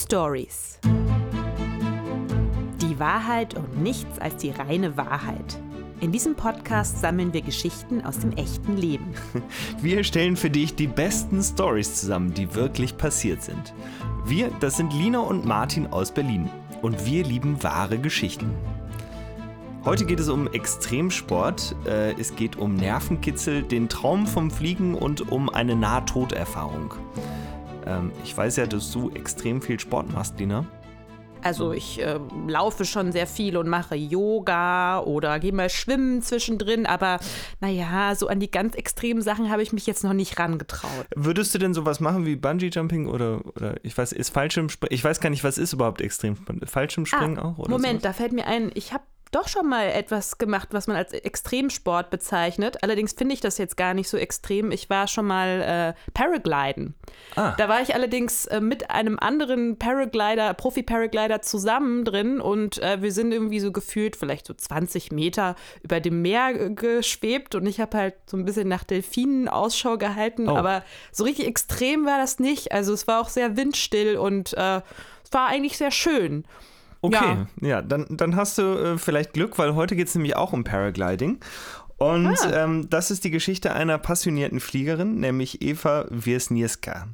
Stories. Die Wahrheit und nichts als die reine Wahrheit. In diesem Podcast sammeln wir Geschichten aus dem echten Leben. Wir stellen für dich die besten Stories zusammen, die wirklich passiert sind. Wir, das sind Lina und Martin aus Berlin. Und wir lieben wahre Geschichten. Heute geht es um Extremsport. Äh, Es geht um Nervenkitzel, den Traum vom Fliegen und um eine Nahtoderfahrung. Ähm, Ich weiß ja, dass du extrem viel Sport machst, Lina. Also ich äh, laufe schon sehr viel und mache Yoga oder gehe mal schwimmen zwischendrin, aber naja, so an die ganz extremen Sachen habe ich mich jetzt noch nicht rangetraut. Würdest du denn sowas machen wie Bungee Jumping oder, oder ich weiß, ist Fallschirmspringen? Ich weiß gar nicht, was ist überhaupt Extremsport? Fallschirmspringen auch? Oder Ah, Moment, sowas? da fällt mir ein, ich habe doch schon mal etwas gemacht, was man als Extremsport bezeichnet. Allerdings finde ich das jetzt gar nicht so extrem. Ich war schon mal äh, Paragliden. Ah. Da war ich allerdings äh, mit einem anderen Paraglider, Profi-Paraglider zusammen drin und äh, wir sind irgendwie so gefühlt vielleicht so 20 Meter über dem Meer geschwebt und ich habe halt so ein bisschen nach Delfinen Ausschau gehalten, Oh. aber so richtig extrem war das nicht. Also es war auch sehr windstill und äh, es war eigentlich sehr schön. Okay, ja, dann, dann hast du äh, vielleicht Glück, weil heute geht es nämlich auch um Paragliding. Und Ah. ähm, das ist die Geschichte einer passionierten Fliegerin, nämlich Eva Wiesniewska.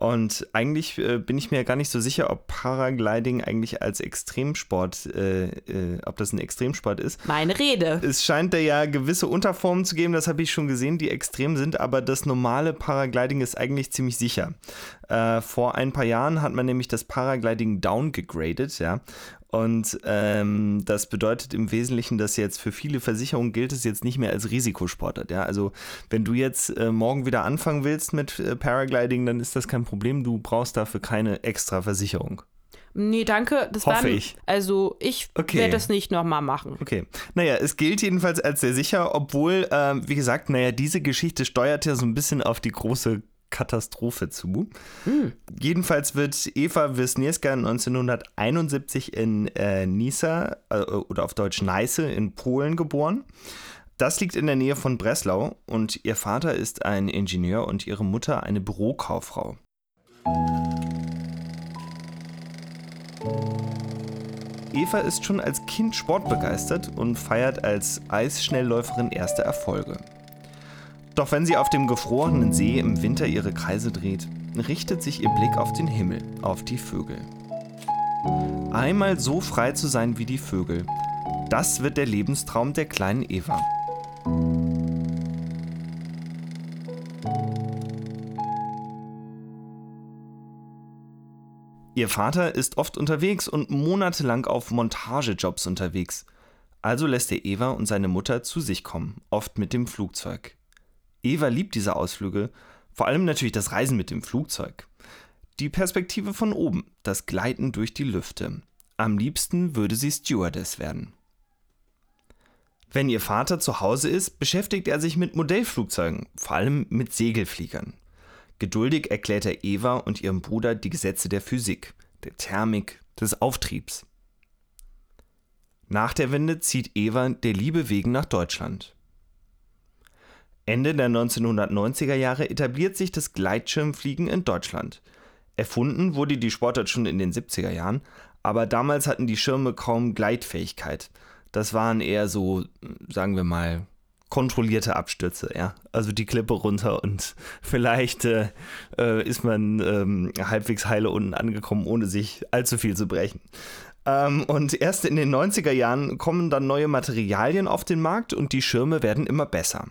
Und eigentlich äh, bin ich mir gar nicht so sicher, ob Paragliding eigentlich als Extremsport, äh, äh, ob das ein Extremsport ist. Meine Rede. Es scheint da ja gewisse Unterformen zu geben, das habe ich schon gesehen, die extrem sind, aber das normale Paragliding ist eigentlich ziemlich sicher. Äh, vor ein paar Jahren hat man nämlich das Paragliding downgegradet, ja. Und ähm, das bedeutet im Wesentlichen, dass jetzt für viele Versicherungen gilt es jetzt nicht mehr als Risikosportart. Ja? Also wenn du jetzt äh, morgen wieder anfangen willst mit äh, Paragliding, dann ist das kein Problem. Du brauchst dafür keine extra Versicherung. Nee, danke. Das Hoffe war, ich. Also ich Okay. werde das nicht nochmal machen. Okay. Naja, es gilt jedenfalls als sehr sicher, obwohl, ähm, wie gesagt, naja, diese Geschichte steuert ja so ein bisschen auf die große Katastrophe zu. Jedenfalls wird Eva Wisniewska 1971 in äh, Nisa äh, oder auf Deutsch Neiße in Polen geboren. Das liegt in der Nähe von Breslau und ihr Vater ist ein Ingenieur und ihre Mutter eine Bürokauffrau. Eva ist schon als Kind sportbegeistert und feiert als Eisschnellläuferin erste Erfolge. Doch wenn sie auf dem gefrorenen See im Winter ihre Kreise dreht, richtet sich ihr Blick auf den Himmel, auf die Vögel. Einmal so frei zu sein wie die Vögel, das wird der Lebenstraum der kleinen Eva. Ihr Vater ist oft unterwegs und monatelang auf Montagejobs unterwegs. Also lässt er Eva und seine Mutter zu sich kommen, oft mit dem Flugzeug. Eva liebt diese Ausflüge, vor allem natürlich das Reisen mit dem Flugzeug. Die Perspektive von oben, das Gleiten durch die Lüfte. Am liebsten würde sie Stewardess werden. Wenn ihr Vater zu Hause ist, beschäftigt er sich mit Modellflugzeugen, vor allem mit Segelfliegern. Geduldig erklärt er Eva und ihrem Bruder die Gesetze der Physik, der Thermik, des Auftriebs. Nach der Wende zieht Eva der Liebe wegen nach Deutschland. Ende der 1990er Jahre etabliert sich das Gleitschirmfliegen in Deutschland. Erfunden wurde die Sportart schon in den 70er Jahren, aber damals hatten die Schirme kaum Gleitfähigkeit. Das waren eher so, sagen wir mal, kontrollierte Abstürze, ja. Also die Klippe runter und vielleicht äh, äh, ist man ähm, halbwegs heile unten angekommen, ohne sich allzu viel zu brechen. Ähm, und erst in den 90er Jahren kommen dann neue Materialien auf den Markt und die Schirme werden immer besser.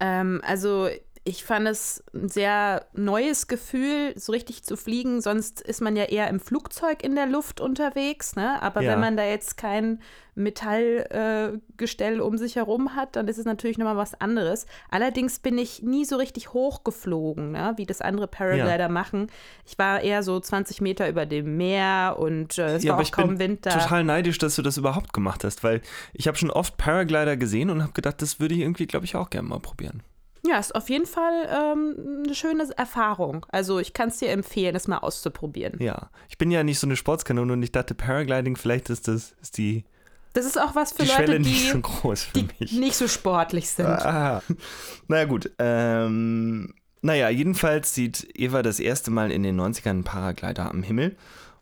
Ähm, also ich fand es ein sehr neues Gefühl, so richtig zu fliegen. Sonst ist man ja eher im Flugzeug in der Luft unterwegs. Ne? Aber Ja. wenn man da jetzt kein Metallgestell äh, um sich herum hat, dann ist es natürlich nochmal was anderes. Allerdings bin ich nie so richtig hochgeflogen, ne? wie das andere Paraglider Ja. machen. Ich war eher so 20 Meter über dem Meer und äh, es Ja, war auch ich kaum bin Wind da. total neidisch, dass du das überhaupt gemacht hast, weil ich habe schon oft Paraglider gesehen und habe gedacht, das würde ich irgendwie, glaube ich, auch gerne mal probieren. Ja, ist auf jeden Fall ähm, eine schöne Erfahrung. Also ich kann es dir empfehlen, es mal auszuprobieren. Ja, ich bin ja nicht so eine Sportskanone und ich dachte, Paragliding, vielleicht ist das ist die, Das ist auch was für die Leute, Schwelle die, nicht so groß für die mich. nicht so sportlich sind. Ah. Naja gut, ähm, Naja, jedenfalls sieht Eva das erste Mal in den 90ern einen Paraglider am Himmel.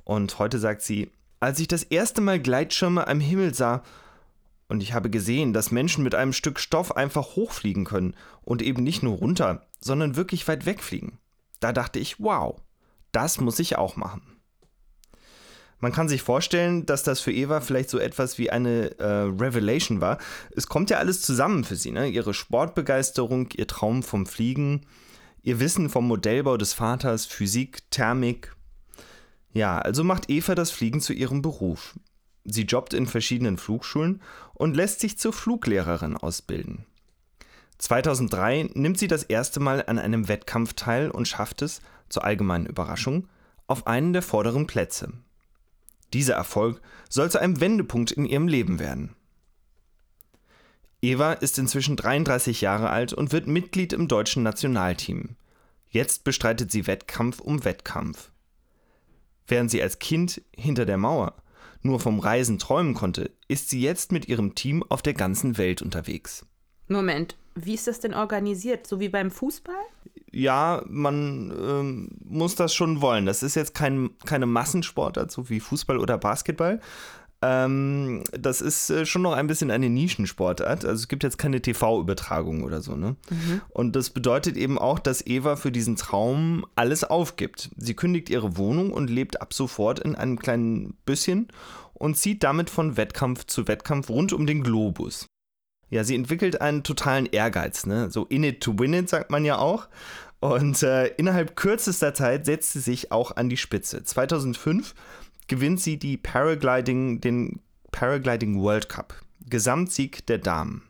Und heute sagt sie, als ich das erste Mal Gleitschirme am Himmel sah, und ich habe gesehen, dass Menschen mit einem Stück Stoff einfach hochfliegen können und eben nicht nur runter, sondern wirklich weit wegfliegen. Da dachte ich, wow, das muss ich auch machen. Man kann sich vorstellen, dass das für Eva vielleicht so etwas wie eine äh, Revelation war. Es kommt ja alles zusammen für sie, ne? Ihre Sportbegeisterung, ihr Traum vom Fliegen, ihr Wissen vom Modellbau des Vaters, Physik, Thermik. Ja, also macht Eva das Fliegen zu ihrem Beruf. Sie jobbt in verschiedenen Flugschulen und lässt sich zur Fluglehrerin ausbilden. 2003 nimmt sie das erste Mal an einem Wettkampf teil und schafft es, zur allgemeinen Überraschung, auf einen der vorderen Plätze. Dieser Erfolg soll zu einem Wendepunkt in ihrem Leben werden. Eva ist inzwischen 33 Jahre alt und wird Mitglied im deutschen Nationalteam. Jetzt bestreitet sie Wettkampf um Wettkampf. Während sie als Kind hinter der Mauer nur vom Reisen träumen konnte, ist sie jetzt mit ihrem Team auf der ganzen Welt unterwegs. Moment, wie ist das denn organisiert? So wie beim Fußball? Ja, man ähm, muss das schon wollen. Das ist jetzt kein, keine Massensportart, so wie Fußball oder Basketball. Ähm, das ist äh, schon noch ein bisschen eine Nischensportart. Also es gibt jetzt keine TV-Übertragung oder so. Ne? Mhm. Und das bedeutet eben auch, dass Eva für diesen Traum alles aufgibt. Sie kündigt ihre Wohnung und lebt ab sofort in einem kleinen Büsschen und zieht damit von Wettkampf zu Wettkampf rund um den Globus. Ja, sie entwickelt einen totalen Ehrgeiz, ne? So in it to win it, sagt man ja auch. Und äh, innerhalb kürzester Zeit setzt sie sich auch an die Spitze. 2005 gewinnt sie die Paragliding, den Paragliding World Cup. Gesamtsieg der Damen.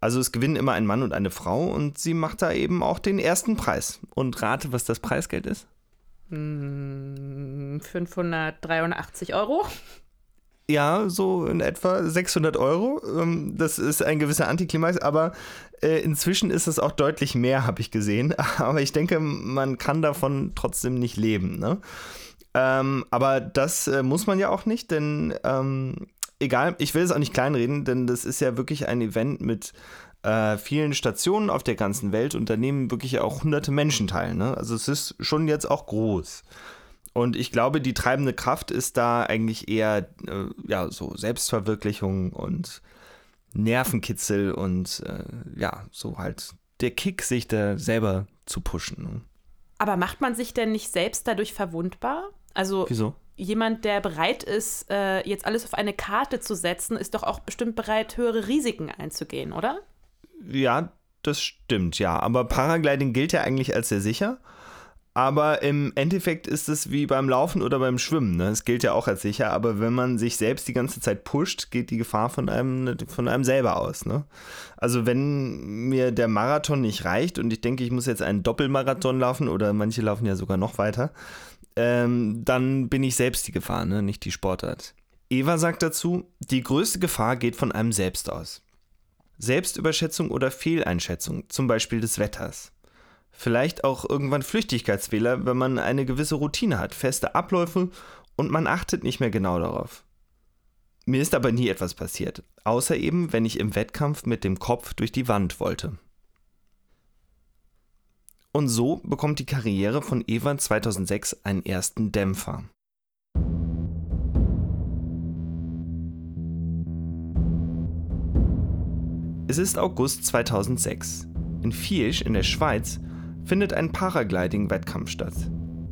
Also es gewinnen immer ein Mann und eine Frau und sie macht da eben auch den ersten Preis. Und rate, was das Preisgeld ist? 583 hm, Euro. Ja, so in etwa 600 Euro. Ähm, das ist ein gewisser Antiklimax, aber äh, inzwischen ist es auch deutlich mehr, habe ich gesehen. Aber ich denke, man kann davon trotzdem nicht leben. Ne? Ähm, aber das äh, muss man ja auch nicht, denn ähm, egal, ich will es auch nicht kleinreden, denn das ist ja wirklich ein Event mit äh, vielen Stationen auf der ganzen Welt und da nehmen wirklich auch hunderte Menschen teil. Ne? Also es ist schon jetzt auch groß. Und ich glaube, die treibende Kraft ist da eigentlich eher äh, ja, so Selbstverwirklichung und Nervenkitzel und äh, ja, so halt der Kick, sich da selber zu pushen. Ne? Aber macht man sich denn nicht selbst dadurch verwundbar? Also Wieso? jemand, der bereit ist, äh, jetzt alles auf eine Karte zu setzen, ist doch auch bestimmt bereit, höhere Risiken einzugehen, oder? Ja, das stimmt, ja. Aber Paragliding gilt ja eigentlich als sehr sicher. Aber im Endeffekt ist es wie beim Laufen oder beim Schwimmen. Ne? Es gilt ja auch als sicher, aber wenn man sich selbst die ganze Zeit pusht, geht die Gefahr von einem, von einem selber aus. Ne? Also wenn mir der Marathon nicht reicht und ich denke, ich muss jetzt einen Doppelmarathon laufen oder manche laufen ja sogar noch weiter, ähm, dann bin ich selbst die Gefahr, ne? nicht die Sportart. Eva sagt dazu, die größte Gefahr geht von einem selbst aus. Selbstüberschätzung oder Fehleinschätzung, zum Beispiel des Wetters. Vielleicht auch irgendwann Flüchtigkeitsfehler, wenn man eine gewisse Routine hat, feste Abläufe und man achtet nicht mehr genau darauf. Mir ist aber nie etwas passiert, außer eben, wenn ich im Wettkampf mit dem Kopf durch die Wand wollte. Und so bekommt die Karriere von Eva 2006 einen ersten Dämpfer. Es ist August 2006. In Viersch in der Schweiz findet ein Paragliding-Wettkampf statt.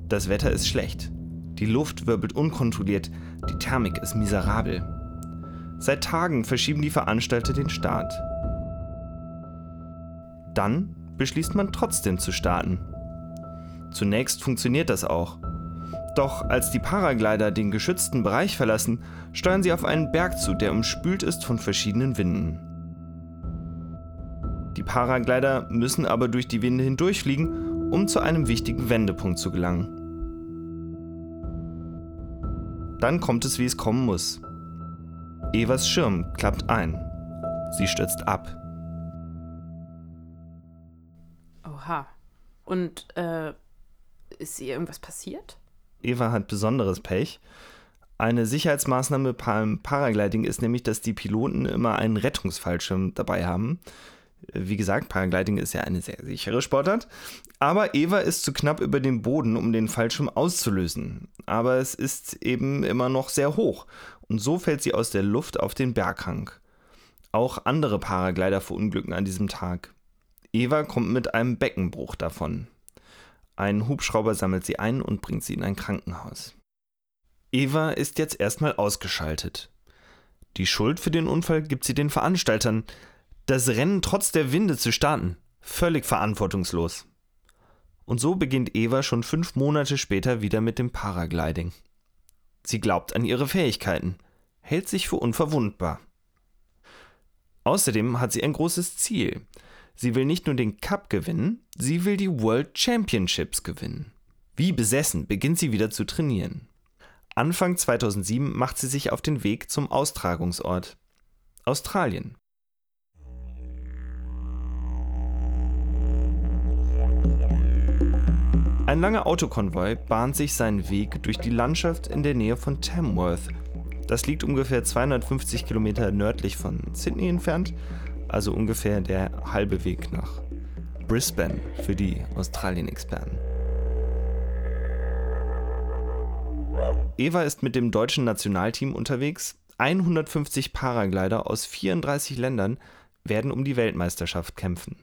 Das Wetter ist schlecht. Die Luft wirbelt unkontrolliert, die Thermik ist miserabel. Seit Tagen verschieben die Veranstalter den Start. Dann beschließt man trotzdem zu starten. Zunächst funktioniert das auch. Doch als die Paraglider den geschützten Bereich verlassen, steuern sie auf einen Berg zu, der umspült ist von verschiedenen Winden. Die Paraglider müssen aber durch die Winde hindurchfliegen, um zu einem wichtigen Wendepunkt zu gelangen. Dann kommt es, wie es kommen muss. Evas Schirm klappt ein. Sie stürzt ab. Oha. Und äh, ist ihr irgendwas passiert? Eva hat besonderes Pech. Eine Sicherheitsmaßnahme beim Paragliding ist nämlich, dass die Piloten immer einen Rettungsfallschirm dabei haben. Wie gesagt, Paragliding ist ja eine sehr sichere Sportart. Aber Eva ist zu knapp über dem Boden, um den Fallschirm auszulösen. Aber es ist eben immer noch sehr hoch. Und so fällt sie aus der Luft auf den Berghang. Auch andere Paraglider verunglücken an diesem Tag. Eva kommt mit einem Beckenbruch davon. Ein Hubschrauber sammelt sie ein und bringt sie in ein Krankenhaus. Eva ist jetzt erstmal ausgeschaltet. Die Schuld für den Unfall gibt sie den Veranstaltern. Das Rennen trotz der Winde zu starten. Völlig verantwortungslos. Und so beginnt Eva schon fünf Monate später wieder mit dem Paragliding. Sie glaubt an ihre Fähigkeiten, hält sich für unverwundbar. Außerdem hat sie ein großes Ziel. Sie will nicht nur den Cup gewinnen, sie will die World Championships gewinnen. Wie besessen beginnt sie wieder zu trainieren. Anfang 2007 macht sie sich auf den Weg zum Austragungsort. Australien. Ein langer Autokonvoi bahnt sich seinen Weg durch die Landschaft in der Nähe von Tamworth. Das liegt ungefähr 250 Kilometer nördlich von Sydney entfernt, also ungefähr der halbe Weg nach Brisbane für die Australien-Experten. Eva ist mit dem deutschen Nationalteam unterwegs. 150 Paraglider aus 34 Ländern werden um die Weltmeisterschaft kämpfen.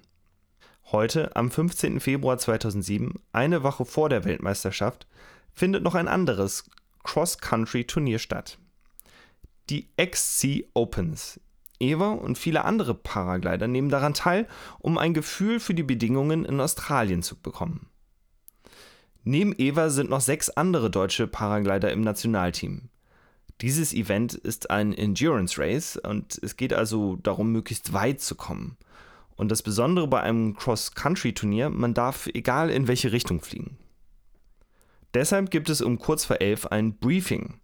Heute, am 15. Februar 2007, eine Woche vor der Weltmeisterschaft, findet noch ein anderes Cross-Country-Turnier statt. Die XC Opens. Eva und viele andere Paraglider nehmen daran teil, um ein Gefühl für die Bedingungen in Australien zu bekommen. Neben Eva sind noch sechs andere deutsche Paraglider im Nationalteam. Dieses Event ist ein Endurance Race und es geht also darum, möglichst weit zu kommen. Und das Besondere bei einem Cross-Country-Turnier, man darf egal in welche Richtung fliegen. Deshalb gibt es um kurz vor elf ein Briefing.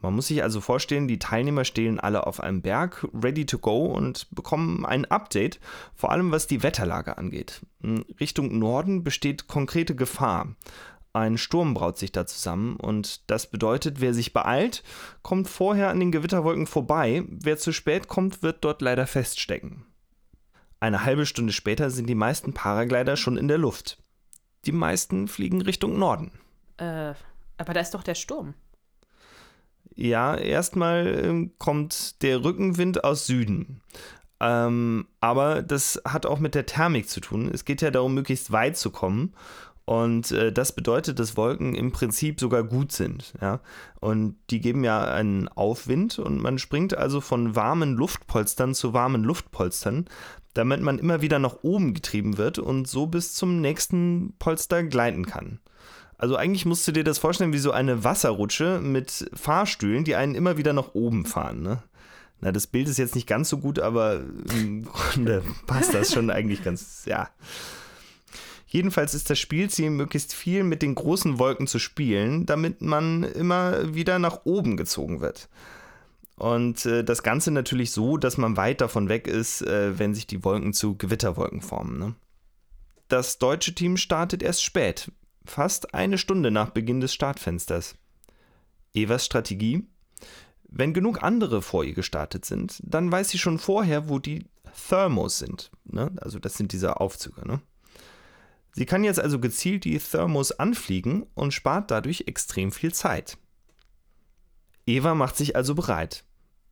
Man muss sich also vorstellen, die Teilnehmer stehen alle auf einem Berg, ready to go und bekommen ein Update, vor allem was die Wetterlage angeht. Richtung Norden besteht konkrete Gefahr. Ein Sturm braut sich da zusammen und das bedeutet, wer sich beeilt, kommt vorher an den Gewitterwolken vorbei, wer zu spät kommt, wird dort leider feststecken. Eine halbe Stunde später sind die meisten Paraglider schon in der Luft. Die meisten fliegen Richtung Norden. Äh, aber da ist doch der Sturm. Ja, erstmal äh, kommt der Rückenwind aus Süden. Ähm, aber das hat auch mit der Thermik zu tun. Es geht ja darum, möglichst weit zu kommen. Und äh, das bedeutet, dass Wolken im Prinzip sogar gut sind. Ja? Und die geben ja einen Aufwind und man springt also von warmen Luftpolstern zu warmen Luftpolstern, damit man immer wieder nach oben getrieben wird und so bis zum nächsten Polster gleiten kann. Also eigentlich musst du dir das vorstellen wie so eine Wasserrutsche mit Fahrstühlen, die einen immer wieder nach oben fahren. Ne? Na, das Bild ist jetzt nicht ganz so gut, aber im Grunde passt das schon eigentlich ganz, ja. Jedenfalls ist das Spielziel, möglichst viel mit den großen Wolken zu spielen, damit man immer wieder nach oben gezogen wird. Und äh, das Ganze natürlich so, dass man weit davon weg ist, äh, wenn sich die Wolken zu Gewitterwolken formen. Ne? Das deutsche Team startet erst spät, fast eine Stunde nach Beginn des Startfensters. Evas Strategie? Wenn genug andere vor ihr gestartet sind, dann weiß sie schon vorher, wo die Thermos sind. Ne? Also das sind diese Aufzüge. Ne? Sie kann jetzt also gezielt die Thermos anfliegen und spart dadurch extrem viel Zeit. Eva macht sich also bereit.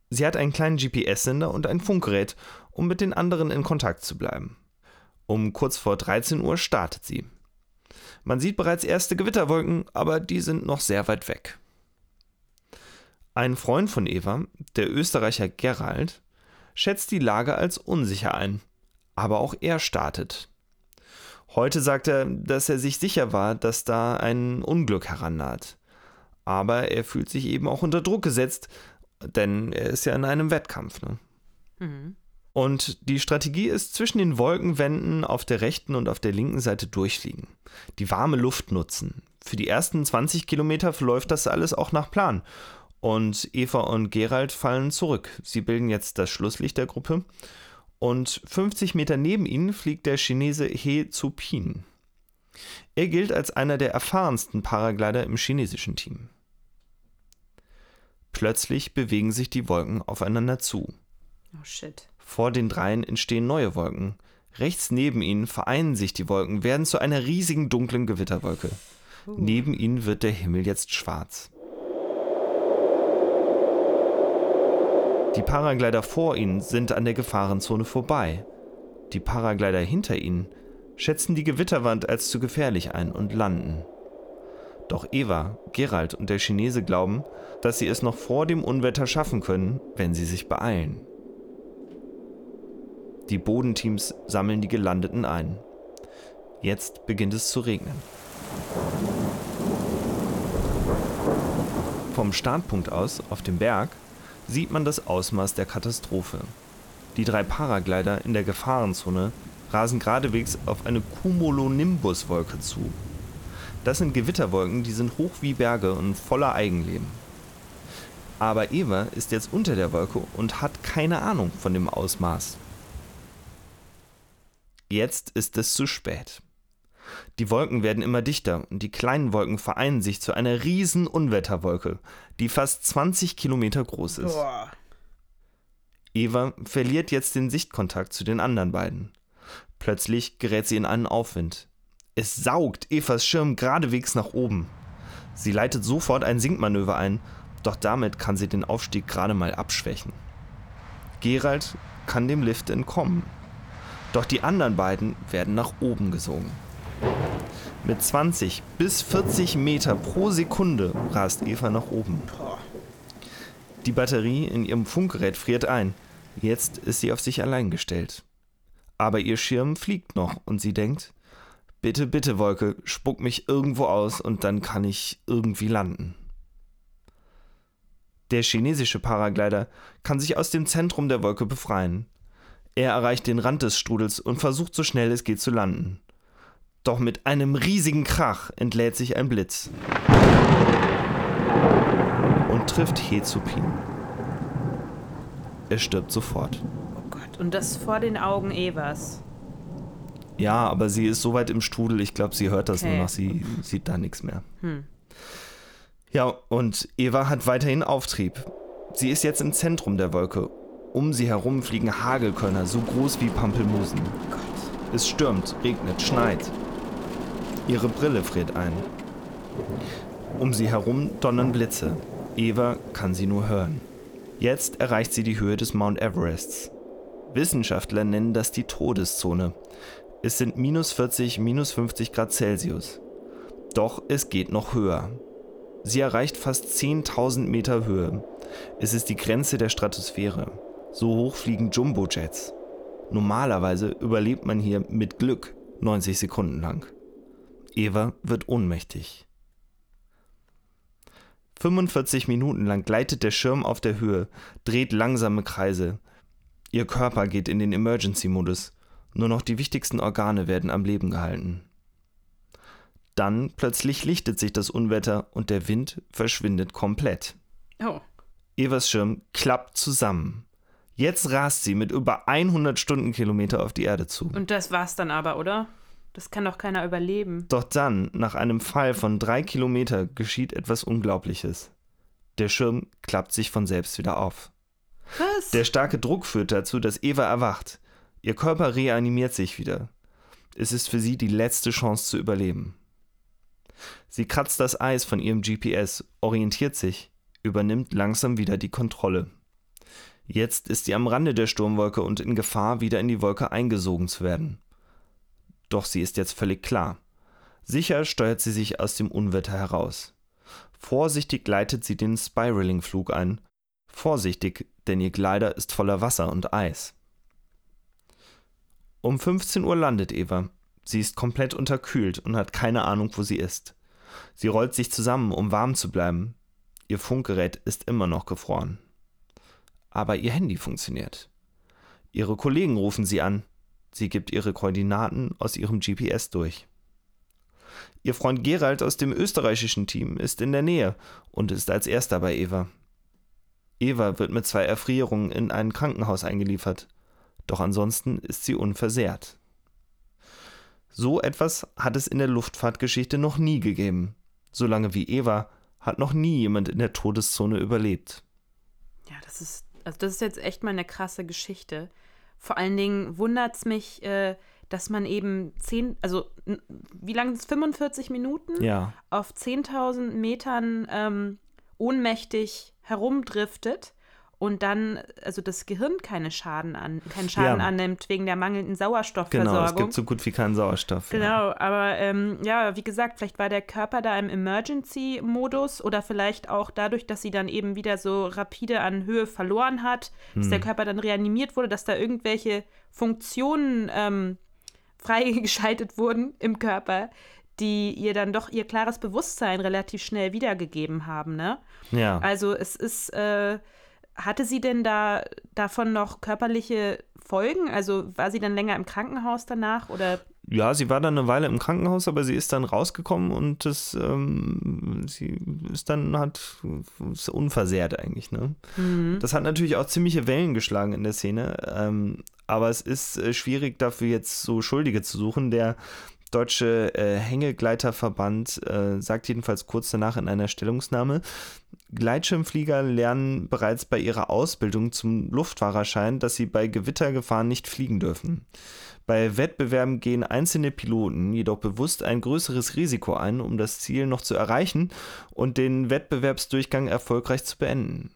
Sie hat einen kleinen GPS-Sender und ein Funkgerät, um mit den anderen in Kontakt zu bleiben. Um kurz vor 13 Uhr startet sie. Man sieht bereits erste Gewitterwolken, aber die sind noch sehr weit weg. Ein Freund von Eva, der Österreicher Gerald, schätzt die Lage als unsicher ein, aber auch er startet. Heute sagt er, dass er sich sicher war, dass da ein Unglück herannaht. Aber er fühlt sich eben auch unter Druck gesetzt, denn er ist ja in einem Wettkampf. Ne? Mhm. Und die Strategie ist zwischen den Wolkenwänden auf der rechten und auf der linken Seite durchfliegen. Die warme Luft nutzen. Für die ersten 20 Kilometer verläuft das alles auch nach Plan. Und Eva und Gerald fallen zurück. Sie bilden jetzt das Schlusslicht der Gruppe und 50 Meter neben ihnen fliegt der Chinese He Zupin. Er gilt als einer der erfahrensten Paraglider im chinesischen Team. Plötzlich bewegen sich die Wolken aufeinander zu. Oh shit. Vor den dreien entstehen neue Wolken, Rechts neben ihnen vereinen sich die Wolken, werden zu einer riesigen dunklen Gewitterwolke. Uh. Neben ihnen wird der Himmel jetzt schwarz. Die Paraglider vor ihnen sind an der Gefahrenzone vorbei. Die Paraglider hinter ihnen schätzen die Gewitterwand als zu gefährlich ein und landen. Doch Eva, Gerald und der Chinese glauben, dass sie es noch vor dem Unwetter schaffen können, wenn sie sich beeilen. Die Bodenteams sammeln die Gelandeten ein. Jetzt beginnt es zu regnen. Vom Startpunkt aus, auf dem Berg, sieht man das Ausmaß der Katastrophe. Die drei Paraglider in der Gefahrenzone rasen geradewegs auf eine Cumulonimbuswolke zu. Das sind Gewitterwolken, die sind hoch wie Berge und voller Eigenleben. Aber Eva ist jetzt unter der Wolke und hat keine Ahnung von dem Ausmaß. Jetzt ist es zu spät. Die Wolken werden immer dichter und die kleinen Wolken vereinen sich zu einer riesen Unwetterwolke, die fast 20 Kilometer groß ist. Boah. Eva verliert jetzt den Sichtkontakt zu den anderen beiden. Plötzlich gerät sie in einen Aufwind. Es saugt Evas Schirm geradewegs nach oben. Sie leitet sofort ein Sinkmanöver ein, doch damit kann sie den Aufstieg gerade mal abschwächen. Gerald kann dem Lift entkommen. Doch die anderen beiden werden nach oben gesogen. Mit 20 bis 40 Meter pro Sekunde rast Eva nach oben. Die Batterie in ihrem Funkgerät friert ein. Jetzt ist sie auf sich allein gestellt. Aber ihr Schirm fliegt noch und sie denkt, bitte, bitte Wolke, spuck mich irgendwo aus und dann kann ich irgendwie landen. Der chinesische Paraglider kann sich aus dem Zentrum der Wolke befreien. Er erreicht den Rand des Strudels und versucht so schnell es geht zu landen. Doch mit einem riesigen Krach entlädt sich ein Blitz und trifft Hezupin. Er stirbt sofort. Oh Gott, und das vor den Augen Evas. Ja, aber sie ist so weit im Strudel, ich glaube, sie hört das okay. nur noch, sie sieht da nichts mehr. Hm. Ja, und Eva hat weiterhin Auftrieb. Sie ist jetzt im Zentrum der Wolke. Um sie herum fliegen Hagelkörner, so groß wie Pampelmusen. Es stürmt, regnet, schneit. Ihre Brille friert ein. Um sie herum donnern Blitze. Eva kann sie nur hören. Jetzt erreicht sie die Höhe des Mount Everests. Wissenschaftler nennen das die Todeszone. Es sind minus 40, minus 50 Grad Celsius. Doch es geht noch höher. Sie erreicht fast 10.000 Meter Höhe. Es ist die Grenze der Stratosphäre. So hoch fliegen Jumbojets. Normalerweise überlebt man hier mit Glück 90 Sekunden lang. Eva wird ohnmächtig. 45 Minuten lang gleitet der Schirm auf der Höhe, dreht langsame Kreise. Ihr Körper geht in den Emergency-Modus. Nur noch die wichtigsten Organe werden am Leben gehalten. Dann plötzlich lichtet sich das Unwetter und der Wind verschwindet komplett. Oh. Evas Schirm klappt zusammen. Jetzt rast sie mit über 100 Stundenkilometer auf die Erde zu. Und das war's dann aber, oder? Das kann doch keiner überleben. Doch dann, nach einem Fall von drei Kilometer, geschieht etwas Unglaubliches. Der Schirm klappt sich von selbst wieder auf. Was? Der starke Druck führt dazu, dass Eva erwacht. Ihr Körper reanimiert sich wieder. Es ist für sie die letzte Chance zu überleben. Sie kratzt das Eis von ihrem GPS, orientiert sich, übernimmt langsam wieder die Kontrolle. Jetzt ist sie am Rande der Sturmwolke und in Gefahr, wieder in die Wolke eingesogen zu werden. Doch sie ist jetzt völlig klar. Sicher steuert sie sich aus dem Unwetter heraus. Vorsichtig leitet sie den Spiraling-Flug ein. Vorsichtig, denn ihr Gleiter ist voller Wasser und Eis. Um 15 Uhr landet Eva. Sie ist komplett unterkühlt und hat keine Ahnung, wo sie ist. Sie rollt sich zusammen, um warm zu bleiben. Ihr Funkgerät ist immer noch gefroren. Aber ihr Handy funktioniert. Ihre Kollegen rufen sie an. Sie gibt ihre Koordinaten aus ihrem GPS durch. Ihr Freund Gerald aus dem österreichischen Team ist in der Nähe und ist als erster bei Eva. Eva wird mit zwei Erfrierungen in ein Krankenhaus eingeliefert, doch ansonsten ist sie unversehrt. So etwas hat es in der Luftfahrtgeschichte noch nie gegeben. Solange wie Eva hat noch nie jemand in der Todeszone überlebt. Ja, das ist, also das ist jetzt echt mal eine krasse Geschichte. Vor allen Dingen wundert es mich, äh, dass man eben 10, also wie lange ist es? 45 Minuten Ja. auf 10.000 Metern ähm, ohnmächtig herumdriftet und dann, also das Gehirn keine Schaden an, keinen Schaden Ja. annimmt wegen der mangelnden Sauerstoffversorgung. Genau, es gibt so gut wie keinen Sauerstoff. Ja. Genau, aber ähm, ja, wie gesagt, vielleicht war der Körper da im Emergency-Modus oder vielleicht auch dadurch, dass sie dann eben wieder so rapide an Höhe verloren hat, dass Hm. der Körper dann reanimiert wurde, dass da irgendwelche Funktionen ähm, freigeschaltet wurden im Körper, die ihr dann doch ihr klares Bewusstsein relativ schnell wiedergegeben haben, ne? Ja. Also es ist, äh, hatte sie denn da davon noch körperliche Folgen? Also war sie dann länger im Krankenhaus danach oder Ja, sie war dann eine Weile im Krankenhaus, aber sie ist dann rausgekommen und das, ähm, sie ist dann hat ist unversehrt eigentlich. Ne? Das hat natürlich auch ziemliche Wellen geschlagen in der Szene, ähm, aber es ist äh, schwierig dafür jetzt so Schuldige zu suchen. Der deutsche äh, Hängegleiterverband äh, sagt jedenfalls kurz danach in einer Stellungnahme, Gleitschirmflieger lernen bereits bei ihrer Ausbildung zum Luftfahrerschein, dass sie bei Gewittergefahren nicht fliegen dürfen. Bei Wettbewerben gehen einzelne Piloten jedoch bewusst ein größeres Risiko ein, um das Ziel noch zu erreichen und den Wettbewerbsdurchgang erfolgreich zu beenden.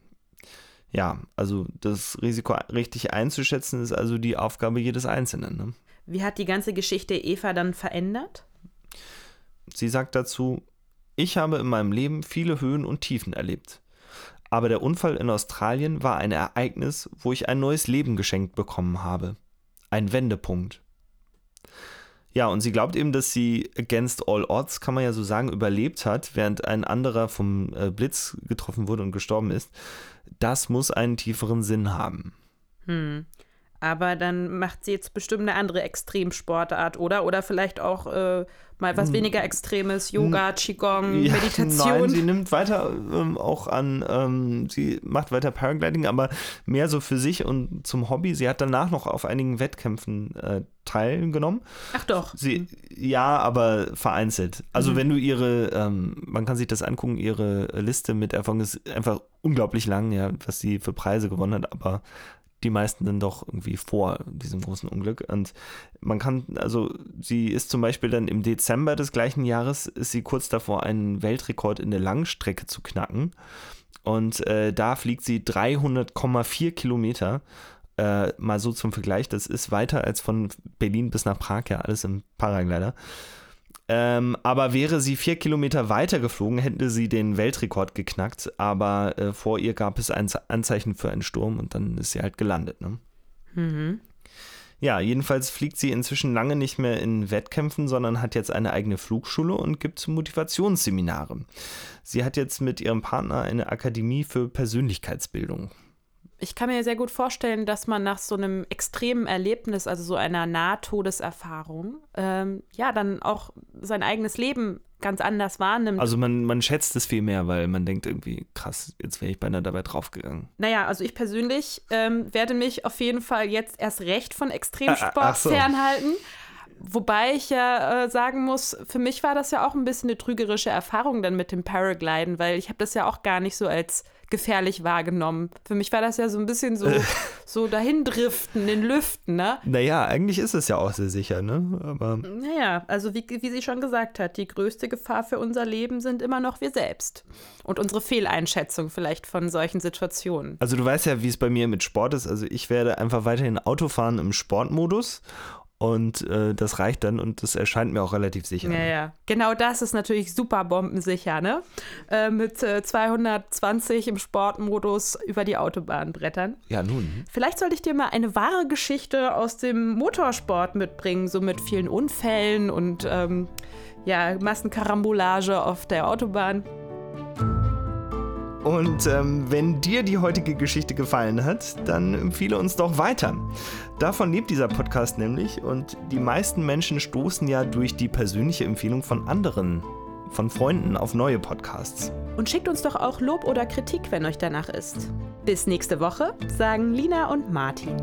Ja, also das Risiko richtig einzuschätzen ist also die Aufgabe jedes Einzelnen. Ne? wie hat die ganze Geschichte Eva dann verändert? Sie sagt dazu, ich habe in meinem Leben viele Höhen und Tiefen erlebt. Aber der Unfall in Australien war ein Ereignis, wo ich ein neues Leben geschenkt bekommen habe. Ein Wendepunkt. Ja, und sie glaubt eben, dass sie against all odds, kann man ja so sagen, überlebt hat, während ein anderer vom äh, Blitz getroffen wurde und gestorben ist. Das muss einen tieferen Sinn haben. Hm. Aber dann macht sie jetzt bestimmt eine andere Extremsportart, oder? Oder vielleicht auch äh, mal was weniger Extremes, Yoga, Qigong, Hm. Ja, Meditation. Nein, sie nimmt weiter ähm, auch an, ähm, sie macht weiter Paragliding, aber mehr so für sich und zum Hobby. Sie hat danach noch auf einigen Wettkämpfen äh, teilgenommen. Ach doch. Sie, ja, aber vereinzelt. Also wenn du ihre, ähm, man kann sich das angucken, ihre Liste mit Erfolgen ist einfach unglaublich lang, ja, was sie für Preise gewonnen hat, aber die meisten dann doch irgendwie vor diesem großen Unglück. Und man kann, also sie ist zum Beispiel dann im Dezember des gleichen Jahres, ist sie kurz davor, einen Weltrekord in der Langstrecke zu knacken. Und äh, da fliegt sie 300,4 Kilometer. Äh, mal so zum Vergleich, das ist weiter als von Berlin bis nach Prag, ja, alles im Paraglider. Ähm, aber wäre sie vier Kilometer weiter geflogen, hätte sie den Weltrekord geknackt. Aber äh, vor ihr gab es ein Ze- Anzeichen für einen Sturm und dann ist sie halt gelandet. Ne? Mhm. Ja, jedenfalls fliegt sie inzwischen lange nicht mehr in Wettkämpfen, sondern hat jetzt eine eigene Flugschule und gibt Motivationsseminare. Sie hat jetzt mit ihrem Partner eine Akademie für Persönlichkeitsbildung. Ich kann mir sehr gut vorstellen, dass man nach so einem extremen Erlebnis, also so einer Nahtodeserfahrung, ähm, ja, dann auch sein eigenes Leben ganz anders wahrnimmt. Also man, man schätzt es viel mehr, weil man denkt irgendwie, krass, jetzt wäre ich beinahe dabei draufgegangen. Naja, also ich persönlich ähm, werde mich auf jeden Fall jetzt erst recht von Extremsport Ah, ach so. fernhalten. Wobei ich ja äh, sagen muss, für mich war das ja auch ein bisschen eine trügerische Erfahrung dann mit dem Paragliden, weil ich habe das ja auch gar nicht so als gefährlich wahrgenommen. Für mich war das ja so ein bisschen so, so dahindriften in Lüften, ne? Naja, eigentlich ist es ja auch sehr sicher, ne? Aber Naja, also wie, wie sie schon gesagt hat, die größte Gefahr für unser Leben sind immer noch wir selbst. Und unsere Fehleinschätzung vielleicht von solchen Situationen. Also du weißt ja, wie es bei mir mit Sport ist. Also ich werde einfach weiterhin Auto fahren im Sportmodus und äh, das reicht dann und das erscheint mir auch relativ sicher. Ja, ja. Genau das ist natürlich super bombensicher, ne? Äh, mit äh, 220 im Sportmodus über die Autobahn brettern. Ja, nun. Vielleicht sollte ich dir mal eine wahre Geschichte aus dem Motorsport mitbringen, so mit vielen Unfällen und ähm, ja, Massenkarambolage auf der Autobahn. Und ähm, wenn dir die heutige Geschichte gefallen hat, dann empfehle uns doch weiter. Davon lebt dieser Podcast nämlich und die meisten Menschen stoßen ja durch die persönliche Empfehlung von anderen, von Freunden auf neue Podcasts. Und schickt uns doch auch Lob oder Kritik, wenn euch danach ist. Bis nächste Woche, sagen Lina und Martin.